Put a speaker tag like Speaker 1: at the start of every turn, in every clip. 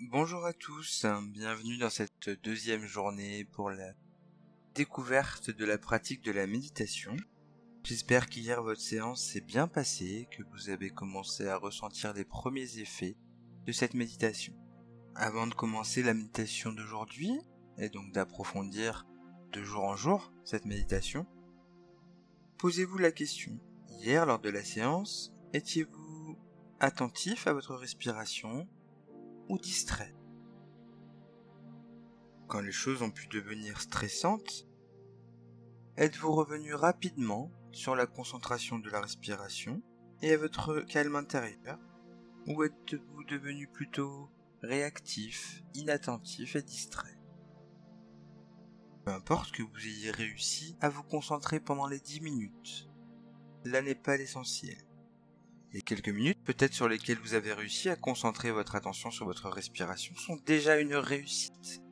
Speaker 1: Bonjour à tous, bienvenue dans cette deuxième journée pour la découverte de la pratique de la méditation. J'espère qu'hier votre séance s'est bien passée, que vous avez commencé à ressentir les premiers effets de cette méditation. Avant de commencer la méditation d'aujourd'hui, et donc d'approfondir de jour en jour cette méditation, posez-vous la question. Hier, lors de la séance, étiez-vous attentif à votre respiration? Distrait. Quand les choses ont pu devenir stressantes, êtes-vous revenu rapidement sur la concentration de la respiration et à votre calme intérieur Ou êtes-vous devenu plutôt réactif, inattentif et distrait? Peu importe que vous ayez réussi à vous concentrer pendant les 10 minutes, là n'est pas l'essentiel. Les quelques minutes peut-être sur lesquelles vous avez réussi à concentrer votre attention sur votre respiration sont déjà une réussite.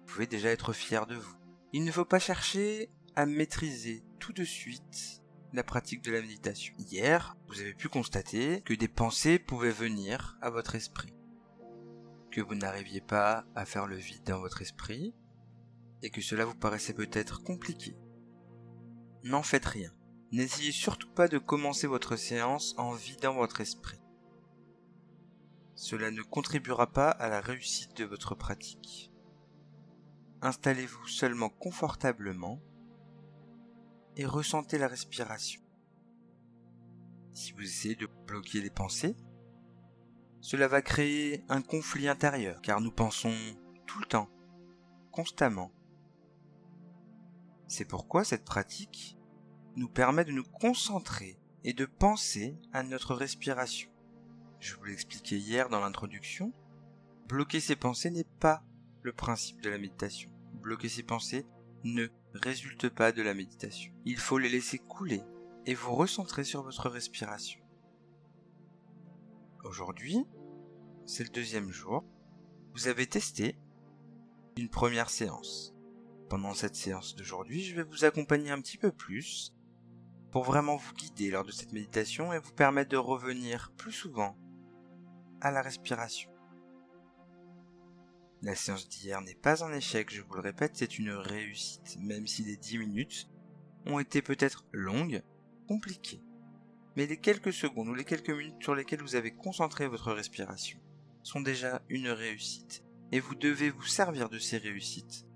Speaker 1: Vous pouvez déjà être fier de vous. Il ne faut pas chercher à maîtriser tout de suite la pratique de la méditation. Hier, vous avez pu constater que des pensées pouvaient venir à votre esprit, que vous n'arriviez pas à faire le vide dans votre esprit, et que cela vous paraissait peut-être compliqué. N'en faites rien. N'essayez surtout pas de commencer votre séance en vidant votre esprit. Cela ne contribuera pas à la réussite de votre pratique. Installez-vous seulement confortablement et ressentez la respiration. Si vous essayez de bloquer les pensées, cela va créer un conflit intérieur car nous pensons tout le temps, constamment. C'est pourquoi cette pratique nous permet de nous concentrer et de penser à notre respiration. Je vous l'ai expliqué hier dans l'introduction, bloquer ses pensées n'est pas le principe de la méditation. Bloquer ses pensées ne résulte pas de la méditation. Il faut les laisser couler et vous recentrer sur votre respiration. Aujourd'hui, c'est le deuxième jour. Vous avez testé une première séance. Pendant cette séance d'aujourd'hui, je vais vous accompagner un petit peu plus pour vraiment vous guider lors de cette méditation et vous permettre de revenir plus souvent à la respiration. La séance d'hier n'est pas un échec, je vous le répète, c'est une réussite, même si les 10 minutes ont été peut-être longues, compliquées. Mais les quelques secondes ou les quelques minutes sur lesquelles vous avez concentré votre respiration sont déjà une réussite, et vous devez vous servir de ces réussites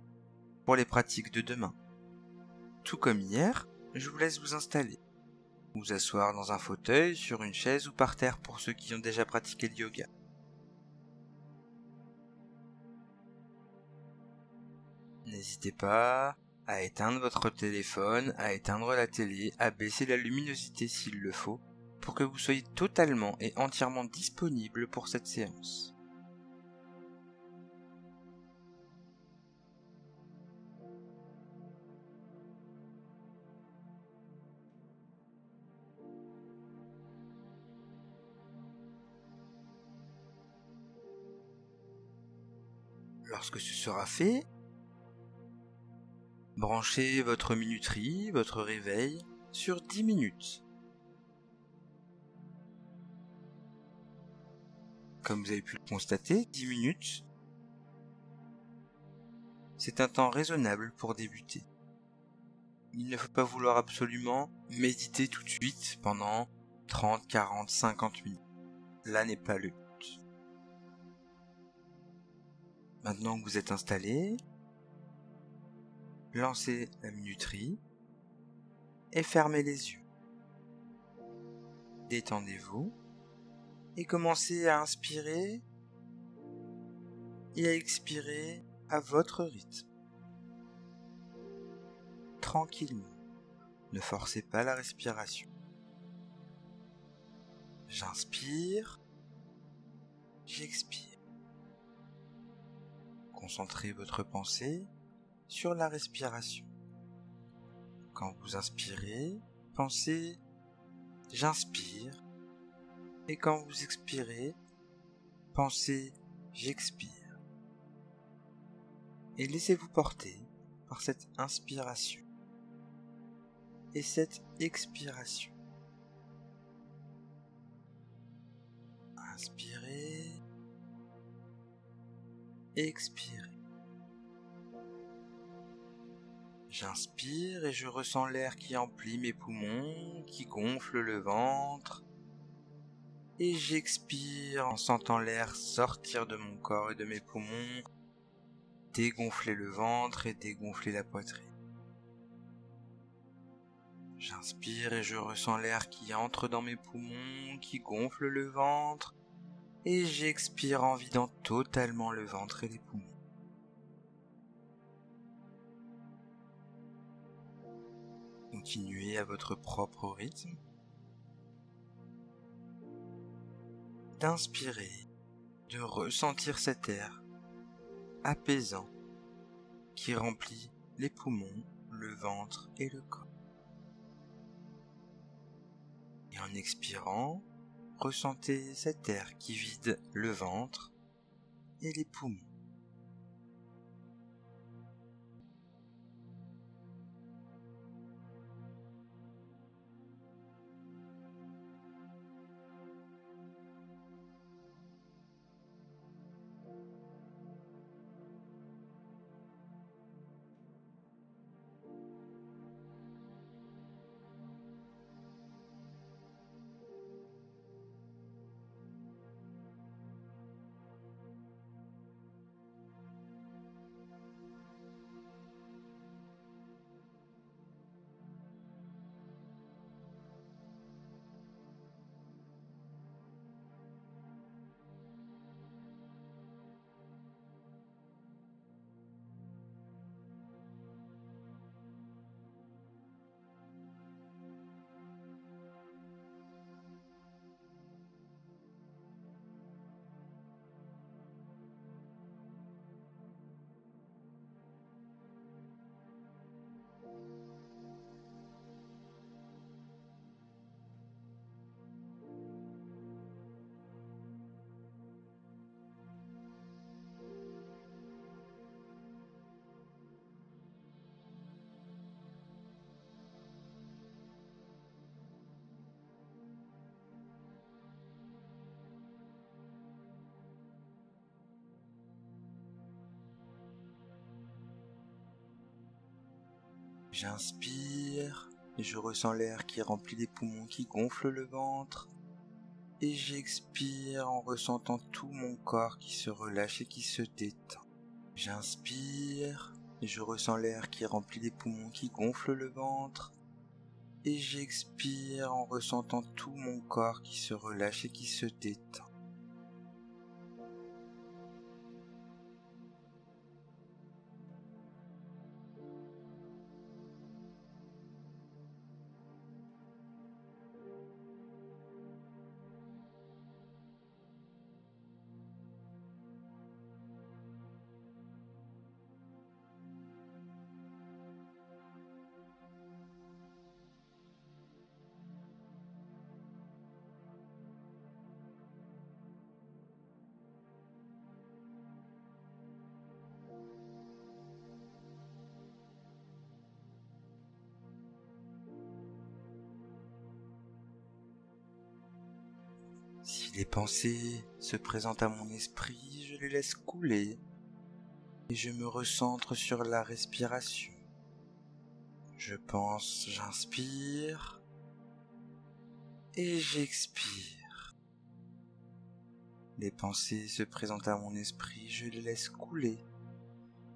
Speaker 1: pour les pratiques de demain. Tout comme hier, je vous laisse vous installer. Vous asseoir dans un fauteuil, sur une chaise ou par terre pour ceux qui ont déjà pratiqué le yoga. N'hésitez pas à éteindre votre téléphone, à éteindre la télé, à baisser la luminosité s'il le faut, pour que vous soyez totalement et entièrement disponible pour cette séance. Lorsque ce sera fait, branchez votre minuterie, votre réveil, sur 10 minutes. Comme vous avez pu le constater, 10 minutes, c'est un temps raisonnable pour débuter. Il ne faut pas vouloir absolument méditer tout de suite pendant 30, 40, 50 minutes. Là n'est pas le Maintenant que vous êtes installé, lancez la minuterie et fermez les yeux. Détendez-vous et commencez à inspirer et à expirer à votre rythme. Tranquillement, ne forcez pas la respiration. J'inspire, j'expire. Concentrez votre pensée sur la respiration. Quand vous inspirez, pensez j'inspire et quand vous expirez, pensez j'expire. Et laissez-vous porter par cette inspiration et cette expiration. Inspirez expirez. J'inspire et je ressens l'air qui emplit mes poumons, qui gonfle le ventre. Et j'expire en sentant l'air sortir de mon corps et de mes poumons, dégonfler le ventre et dégonfler la poitrine. J'inspire et je ressens l'air qui entre dans mes poumons, qui gonfle le ventre, et j'expire en vidant totalement le ventre et les poumons. Continuez à votre propre rythme. D'inspirer, de ressentir cet air apaisant qui remplit les poumons, le ventre et le corps. Et en expirant, ressentez cet air qui vide le ventre et les poumons. J'inspire je ressens l'air qui remplit les poumons, qui gonfle le ventre. Et j'expire en ressentant tout mon corps qui se relâche et qui se détend. J'inspire je ressens l'air qui remplit les poumons, qui gonfle le ventre. Et j'expire en ressentant tout mon corps qui se relâche et qui se détend. Les pensées se présentent à mon esprit, je les laisse couler et je me recentre sur la respiration. Je pense, j'inspire et j'expire. Les pensées se présentent à mon esprit, je les laisse couler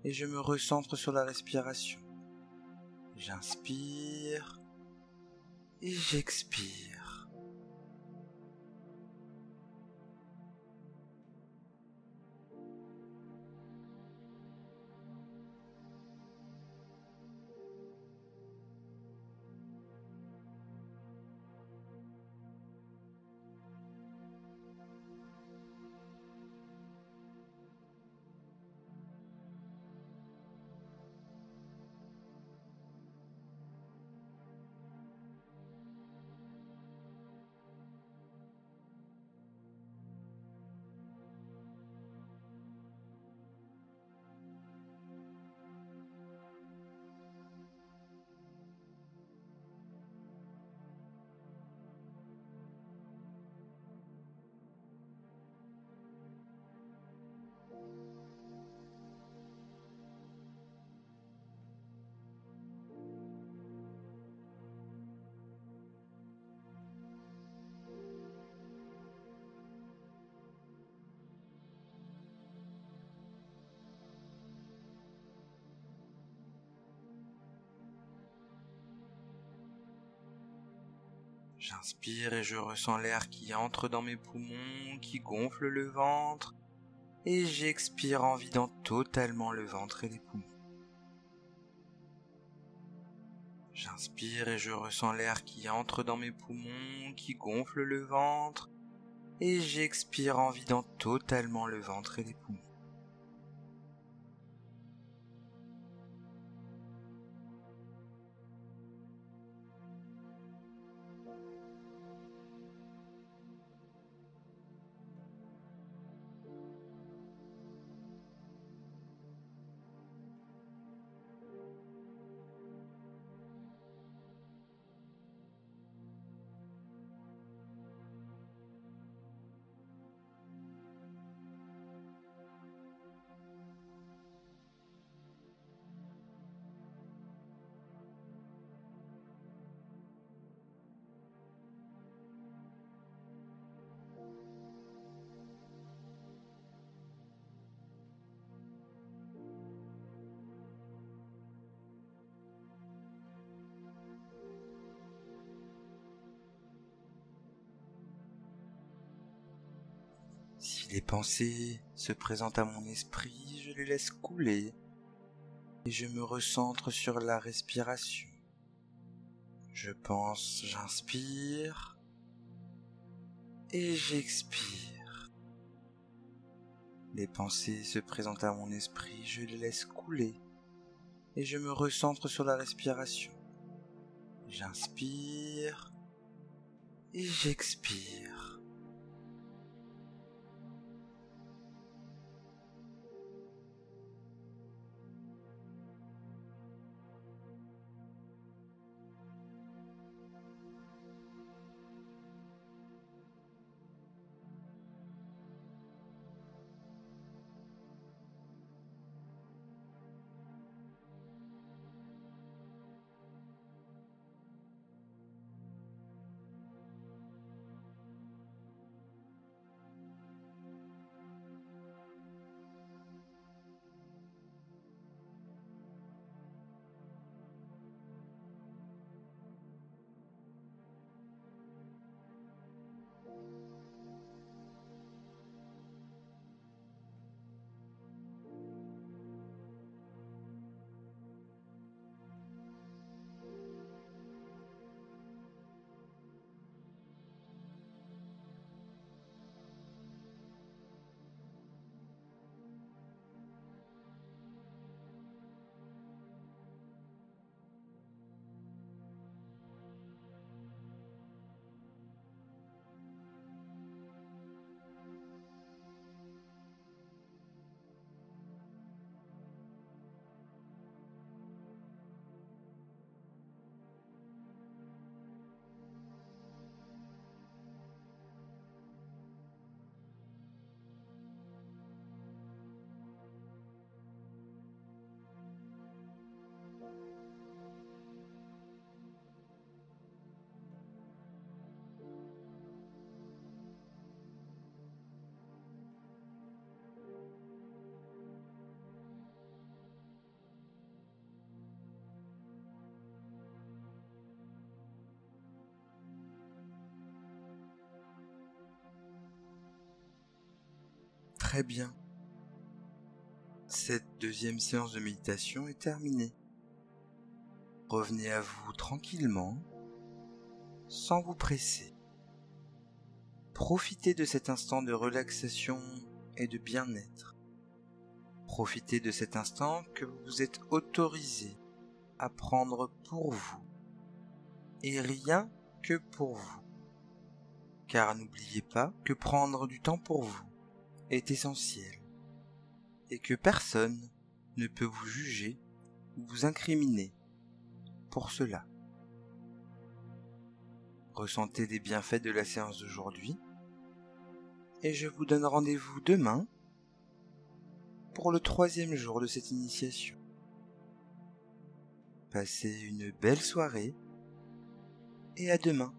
Speaker 1: et je me recentre sur la respiration. J'inspire et j'expire. J'inspire et je ressens l'air qui entre dans mes poumons, qui gonfle le ventre, et j'expire en vidant totalement le ventre et les poumons. J'inspire et je ressens l'air qui entre dans mes poumons, qui gonfle le ventre, et j'expire en vidant totalement le ventre et les poumons. Les pensées se présentent à mon esprit, je les laisse couler et je me recentre sur la respiration. Je pense, j'inspire et j'expire. Les pensées se présentent à mon esprit, je les laisse couler et je me recentre sur la respiration. J'inspire et j'expire. Très bien. Cette deuxième séance de méditation est terminée. Revenez à vous tranquillement, sans vous presser. Profitez de cet instant de relaxation et de bien-être. Profitez de cet instant que vous êtes autorisé à prendre pour vous et rien que pour vous. Car n'oubliez pas que prendre du temps pour vous est essentiel et que personne ne peut vous juger ou vous incriminer pour cela. Ressentez des bienfaits de la séance d'aujourd'hui et je vous donne rendez-vous demain pour le troisième jour de cette initiation. Passez une belle soirée et à demain.